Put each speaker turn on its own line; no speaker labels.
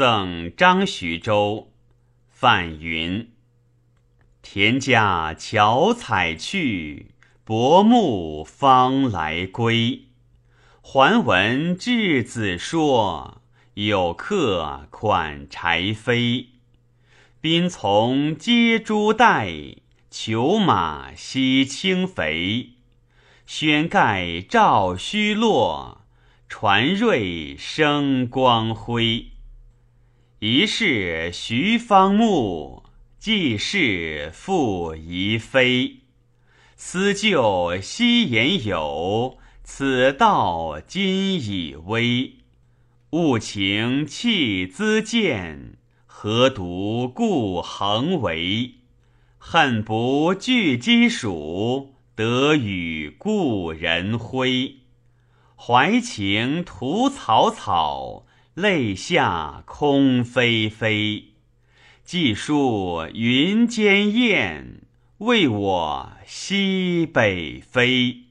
赠张徐州。范云：田家巧采去，薄暮方来归。还闻稚子说，有客款柴扉。宾从接珠带，裘马惜轻肥。轩盖照虚落，船锐生光辉。一是徐方木，既是复疑非。思旧昔言有，此道今已微。物情弃资见，何独故恒为？恨不具鸡黍，得与故人挥。怀情徒草草。泪下空霏霏，寄书云间雁，为我西北飞。